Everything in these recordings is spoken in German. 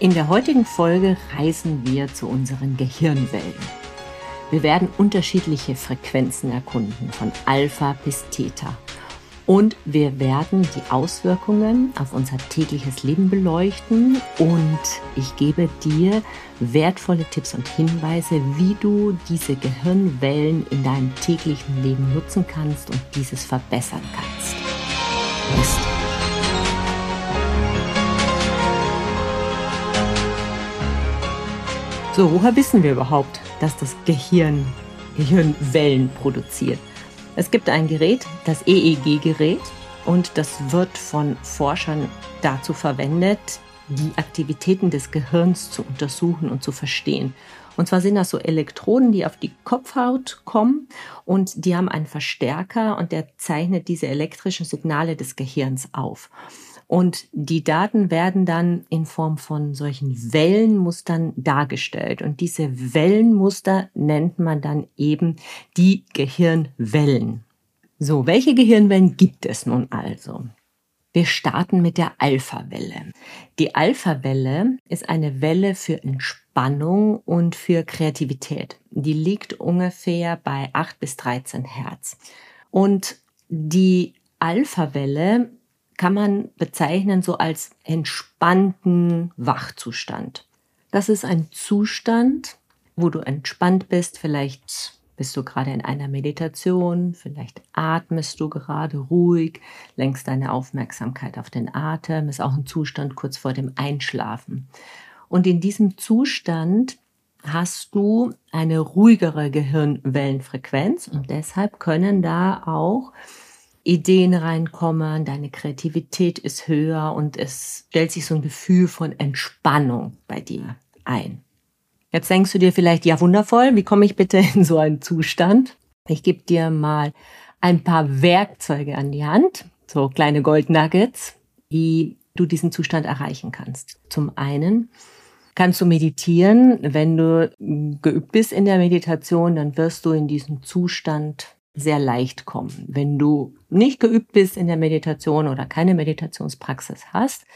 In der heutigen Folge reisen wir zu unseren Gehirnwellen. Wir werden unterschiedliche Frequenzen erkunden, von Alpha bis Theta. Und wir werden die Auswirkungen auf unser tägliches Leben beleuchten und ich gebe dir wertvolle Tipps und Hinweise, wie du diese Gehirnwellen in deinem täglichen Leben nutzen kannst und dieses verbessern kannst. Mist. So, woher wissen wir überhaupt, dass das Gehirn Gehirnwellen produziert? Es gibt ein Gerät, das EEG-Gerät, und das wird von Forschern dazu verwendet, die Aktivitäten des Gehirns zu untersuchen und zu verstehen. Und zwar sind das so Elektroden, die auf die Kopfhaut kommen und die haben einen Verstärker und der zeichnet diese elektrischen Signale des Gehirns auf. Und die Daten werden dann in Form von solchen Wellenmustern dargestellt. Und diese Wellenmuster nennt man dann eben die Gehirnwellen. So, welche Gehirnwellen gibt es nun also? Wir starten mit der Alpha-Welle. Die Alpha-Welle ist eine Welle für Entspannung und für Kreativität. Die liegt ungefähr bei 8 bis 13 Hertz. Und die Alpha-Welle kann man bezeichnen so als entspannten Wachzustand. Das ist ein Zustand, wo du entspannt bist. Vielleicht bist du gerade in einer Meditation, vielleicht atmest du gerade ruhig, lenkst deine Aufmerksamkeit auf den Atem, ist auch ein Zustand kurz vor dem Einschlafen. Und in diesem Zustand hast du eine ruhigere Gehirnwellenfrequenz und deshalb können da auch Ideen reinkommen, deine Kreativität ist höher und es stellt sich so ein Gefühl von Entspannung bei dir ein. Jetzt denkst du dir vielleicht, ja wundervoll, wie komme ich bitte in so einen Zustand? Ich gebe dir mal ein paar Werkzeuge an die Hand, so kleine Goldnuggets, wie du diesen Zustand erreichen kannst. Zum einen kannst du meditieren. Wenn du geübt bist in der Meditation, dann wirst du in diesen Zustand sehr leicht kommen. Wenn du nicht geübt bist in der Meditation oder keine Meditationspraxis hast,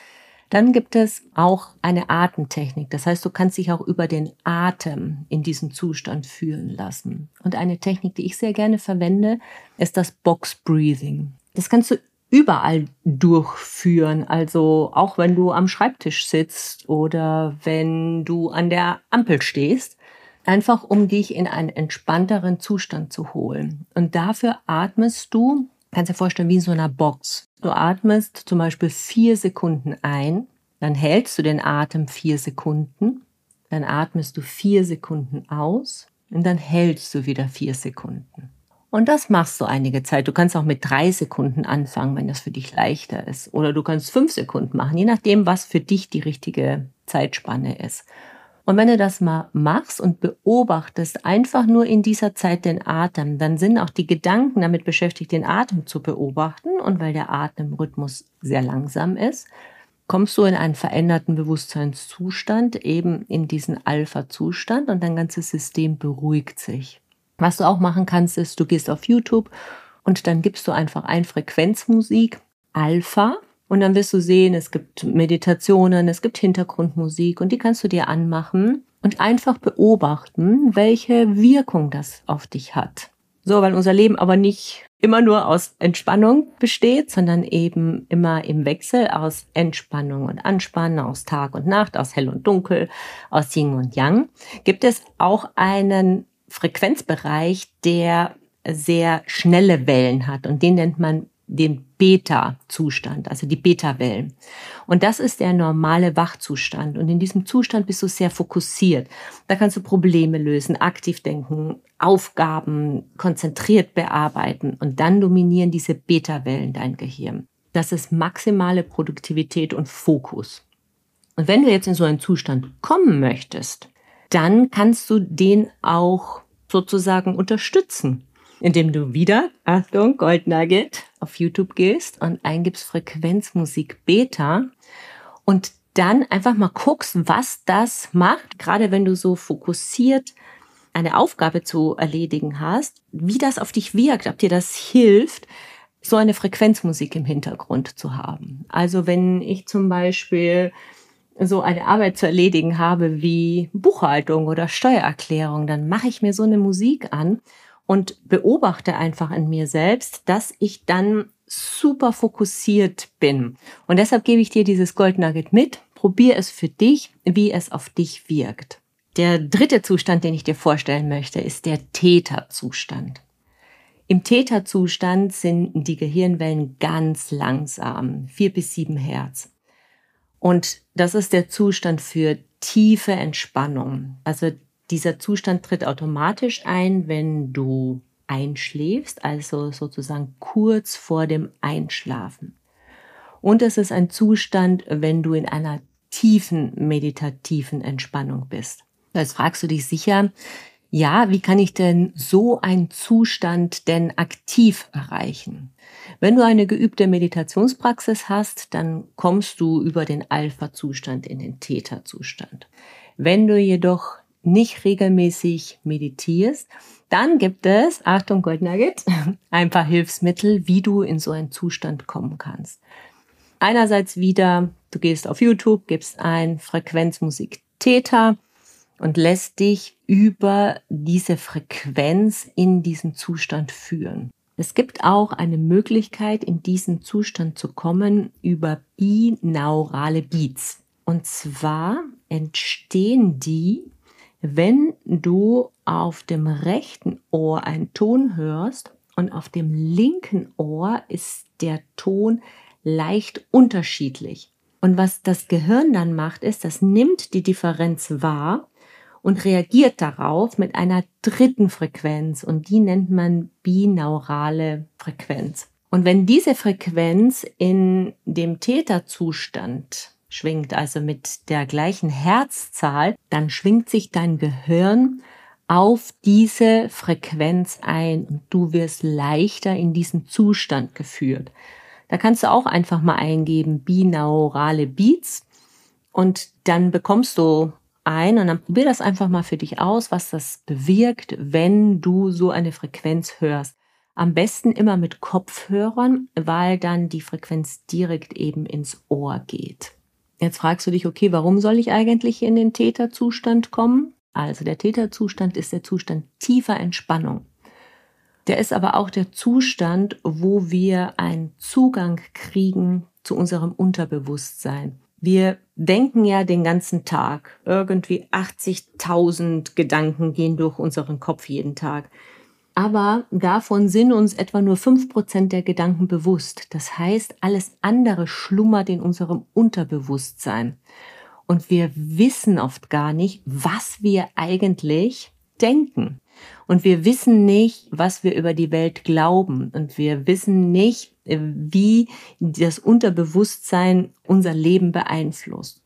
dann gibt es auch eine Atemtechnik. Das heißt, du kannst dich auch über den Atem in diesen Zustand führen lassen. Und eine Technik, die ich sehr gerne verwende, ist das Box Breathing. Das kannst du überall durchführen. Also auch wenn du am Schreibtisch sitzt oder wenn du an der Ampel stehst einfach um dich in einen entspannteren Zustand zu holen. Und dafür atmest du, kannst dir vorstellen, wie in so einer Box. Du atmest zum Beispiel vier Sekunden ein, dann hältst du den Atem vier Sekunden, dann atmest du vier Sekunden aus und dann hältst du wieder vier Sekunden. Und das machst du einige Zeit. Du kannst auch mit drei Sekunden anfangen, wenn das für dich leichter ist. Oder du kannst fünf Sekunden machen, je nachdem, was für dich die richtige Zeitspanne ist. Und wenn du das mal machst und beobachtest, einfach nur in dieser Zeit den Atem, dann sind auch die Gedanken damit beschäftigt, den Atem zu beobachten. Und weil der Atemrhythmus sehr langsam ist, kommst du in einen veränderten Bewusstseinszustand, eben in diesen Alpha-Zustand und dein ganzes System beruhigt sich. Was du auch machen kannst, ist, du gehst auf YouTube und dann gibst du einfach ein Frequenzmusik Alpha und dann wirst du sehen, es gibt Meditationen, es gibt Hintergrundmusik und die kannst du dir anmachen und einfach beobachten, welche Wirkung das auf dich hat. So, weil unser Leben aber nicht immer nur aus Entspannung besteht, sondern eben immer im Wechsel aus Entspannung und Anspannen, aus Tag und Nacht, aus Hell und Dunkel, aus Yin und Yang, gibt es auch einen Frequenzbereich, der sehr schnelle Wellen hat und den nennt man den Beta-Zustand, also die Beta-Wellen. Und das ist der normale Wachzustand. Und in diesem Zustand bist du sehr fokussiert. Da kannst du Probleme lösen, aktiv denken, Aufgaben konzentriert bearbeiten. Und dann dominieren diese Beta-Wellen dein Gehirn. Das ist maximale Produktivität und Fokus. Und wenn du jetzt in so einen Zustand kommen möchtest, dann kannst du den auch sozusagen unterstützen indem du wieder, Achtung, Gold Nugget, auf YouTube gehst und eingibst Frequenzmusik Beta und dann einfach mal guckst, was das macht, gerade wenn du so fokussiert eine Aufgabe zu erledigen hast, wie das auf dich wirkt, ob dir das hilft, so eine Frequenzmusik im Hintergrund zu haben. Also wenn ich zum Beispiel so eine Arbeit zu erledigen habe wie Buchhaltung oder Steuererklärung, dann mache ich mir so eine Musik an und beobachte einfach in mir selbst, dass ich dann super fokussiert bin. Und deshalb gebe ich dir dieses Gold Nugget mit. Probier es für dich, wie es auf dich wirkt. Der dritte Zustand, den ich dir vorstellen möchte, ist der Täterzustand. Im Täterzustand sind die Gehirnwellen ganz langsam, vier bis sieben Hertz. Und das ist der Zustand für tiefe Entspannung. Also dieser Zustand tritt automatisch ein, wenn du einschläfst, also sozusagen kurz vor dem Einschlafen. Und es ist ein Zustand, wenn du in einer tiefen meditativen Entspannung bist. Jetzt fragst du dich sicher, ja, wie kann ich denn so einen Zustand denn aktiv erreichen? Wenn du eine geübte Meditationspraxis hast, dann kommst du über den Alpha-Zustand in den Theta-Zustand. Wenn du jedoch nicht regelmäßig meditierst, dann gibt es, Achtung Gold Nugget, ein paar Hilfsmittel, wie du in so einen Zustand kommen kannst. Einerseits wieder, du gehst auf YouTube, gibst ein Frequenzmusik Theta und lässt dich über diese Frequenz in diesen Zustand führen. Es gibt auch eine Möglichkeit, in diesen Zustand zu kommen über binaurale Beats. Und zwar entstehen die, wenn du auf dem rechten Ohr einen Ton hörst und auf dem linken Ohr ist der Ton leicht unterschiedlich. Und was das Gehirn dann macht, ist, das nimmt die Differenz wahr und reagiert darauf mit einer dritten Frequenz und die nennt man binaurale Frequenz. Und wenn diese Frequenz in dem Täterzustand schwingt, also mit der gleichen Herzzahl, dann schwingt sich dein Gehirn auf diese Frequenz ein und du wirst leichter in diesen Zustand geführt. Da kannst du auch einfach mal eingeben binaurale Beats und dann bekommst du ein und dann probier das einfach mal für dich aus, was das bewirkt, wenn du so eine Frequenz hörst. Am besten immer mit Kopfhörern, weil dann die Frequenz direkt eben ins Ohr geht. Jetzt fragst du dich, okay, warum soll ich eigentlich in den Täterzustand kommen? Also der Täterzustand ist der Zustand tiefer Entspannung. Der ist aber auch der Zustand, wo wir einen Zugang kriegen zu unserem Unterbewusstsein. Wir denken ja den ganzen Tag. Irgendwie 80.000 Gedanken gehen durch unseren Kopf jeden Tag. Aber davon sind uns etwa nur fünf Prozent der Gedanken bewusst. Das heißt, alles andere schlummert in unserem Unterbewusstsein. Und wir wissen oft gar nicht, was wir eigentlich denken. Und wir wissen nicht, was wir über die Welt glauben. Und wir wissen nicht, äh, wie das Unterbewusstsein unser Leben beeinflusst.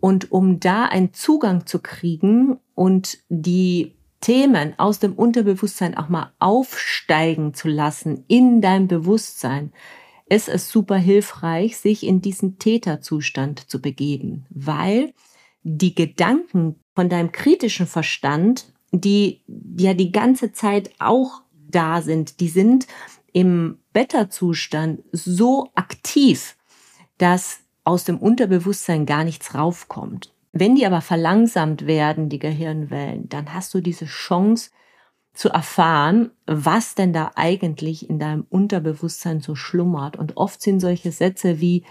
Und um da einen Zugang zu kriegen und die Themen aus dem Unterbewusstsein auch mal aufsteigen zu lassen in dein Bewusstsein, ist es super hilfreich, sich in diesen Täterzustand zu begeben, weil die Gedanken von deinem kritischen Verstand die ja die ganze Zeit auch da sind, die sind im Beta-Zustand so aktiv, dass aus dem Unterbewusstsein gar nichts raufkommt. Wenn die aber verlangsamt werden, die Gehirnwellen, dann hast du diese Chance zu erfahren, was denn da eigentlich in deinem Unterbewusstsein so schlummert. Und oft sind solche Sätze wie,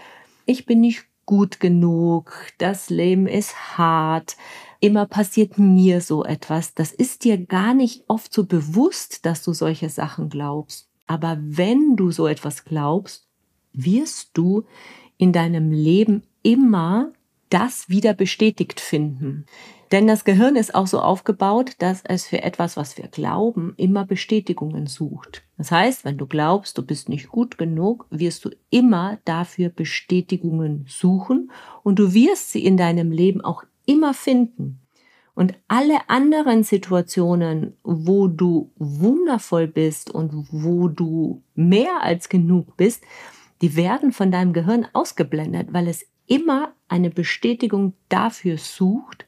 ich bin nicht gut genug, das Leben ist hart, immer passiert mir so etwas. Das ist dir gar nicht oft so bewusst, dass du solche Sachen glaubst. Aber wenn du so etwas glaubst, wirst du in deinem Leben immer das wieder bestätigt finden. Denn das Gehirn ist auch so aufgebaut, dass es für etwas, was wir glauben, immer Bestätigungen sucht. Das heißt, wenn du glaubst, du bist nicht gut genug, wirst du immer dafür Bestätigungen suchen und du wirst sie in deinem Leben auch immer finden. Und alle anderen Situationen, wo du wundervoll bist und wo du mehr als genug bist, die werden von deinem Gehirn ausgeblendet, weil es immer eine Bestätigung dafür sucht,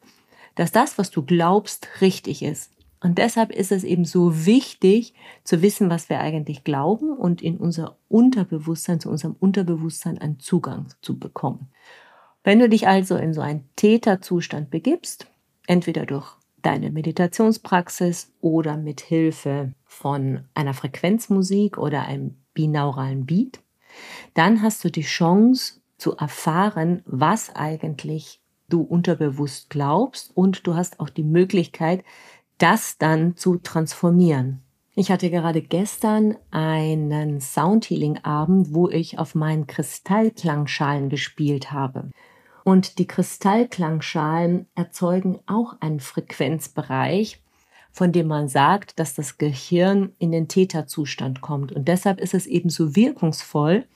dass das, was du glaubst, richtig ist. Und deshalb ist es eben so wichtig zu wissen, was wir eigentlich glauben und in unser Unterbewusstsein, zu unserem Unterbewusstsein einen Zugang zu bekommen. Wenn du dich also in so einen Täterzustand begibst, entweder durch deine Meditationspraxis oder mit Hilfe von einer Frequenzmusik oder einem binauralen Beat, dann hast du die Chance zu erfahren, was eigentlich du unterbewusst glaubst und du hast auch die Möglichkeit, das dann zu transformieren. Ich hatte gerade gestern einen Soundhealing-Abend, wo ich auf meinen Kristallklangschalen gespielt habe. Und die Kristallklangschalen erzeugen auch einen Frequenzbereich, von dem man sagt, dass das Gehirn in den Täterzustand kommt. Und deshalb ist es eben so wirkungsvoll,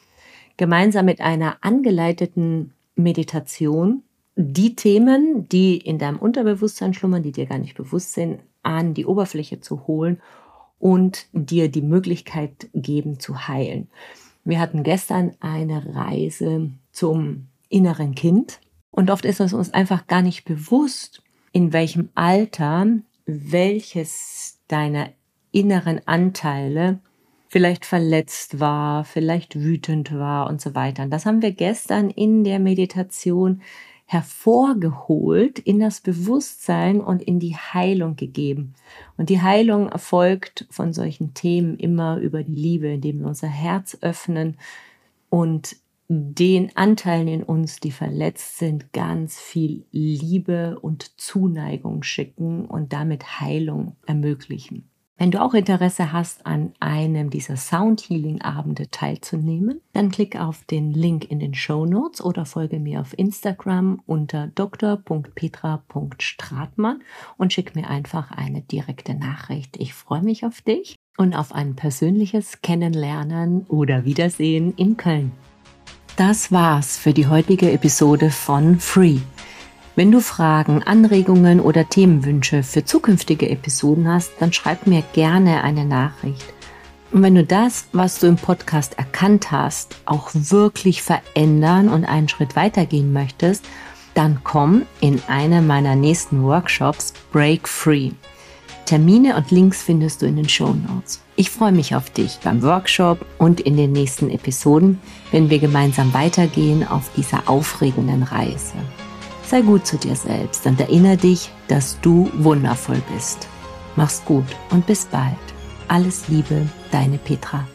gemeinsam mit einer angeleiteten Meditation die Themen, die in deinem Unterbewusstsein schlummern, die dir gar nicht bewusst sind, an die Oberfläche zu holen und dir die Möglichkeit geben zu heilen. Wir hatten gestern eine Reise zum inneren Kind und oft ist es uns einfach gar nicht bewusst, in welchem Alter welches deiner inneren Anteile vielleicht verletzt war, vielleicht wütend war und so weiter. Und das haben wir gestern in der Meditation hervorgeholt in das Bewusstsein und in die Heilung gegeben. Und die Heilung erfolgt von solchen Themen immer über die Liebe, indem wir unser Herz öffnen und den Anteilen in uns, die verletzt sind, ganz viel Liebe und Zuneigung schicken und damit Heilung ermöglichen. Wenn du auch Interesse hast, an einem dieser Sound Healing Abende teilzunehmen, dann klick auf den Link in den Show Notes oder folge mir auf Instagram unter dr.petra.stratmann und schick mir einfach eine direkte Nachricht. Ich freue mich auf dich und auf ein persönliches Kennenlernen oder Wiedersehen in Köln. Das war's für die heutige Episode von Free. Wenn du Fragen, Anregungen oder Themenwünsche für zukünftige Episoden hast, dann schreib mir gerne eine Nachricht. Und wenn du das, was du im Podcast erkannt hast, auch wirklich verändern und einen Schritt weitergehen möchtest, dann komm in eine meiner nächsten Workshops Break Free. Termine und Links findest du in den Show Notes. Ich freue mich auf dich beim Workshop und in den nächsten Episoden, wenn wir gemeinsam weitergehen auf dieser aufregenden Reise. Sei gut zu dir selbst und erinnere dich, dass du wundervoll bist. Mach's gut und bis bald. Alles Liebe, deine Petra.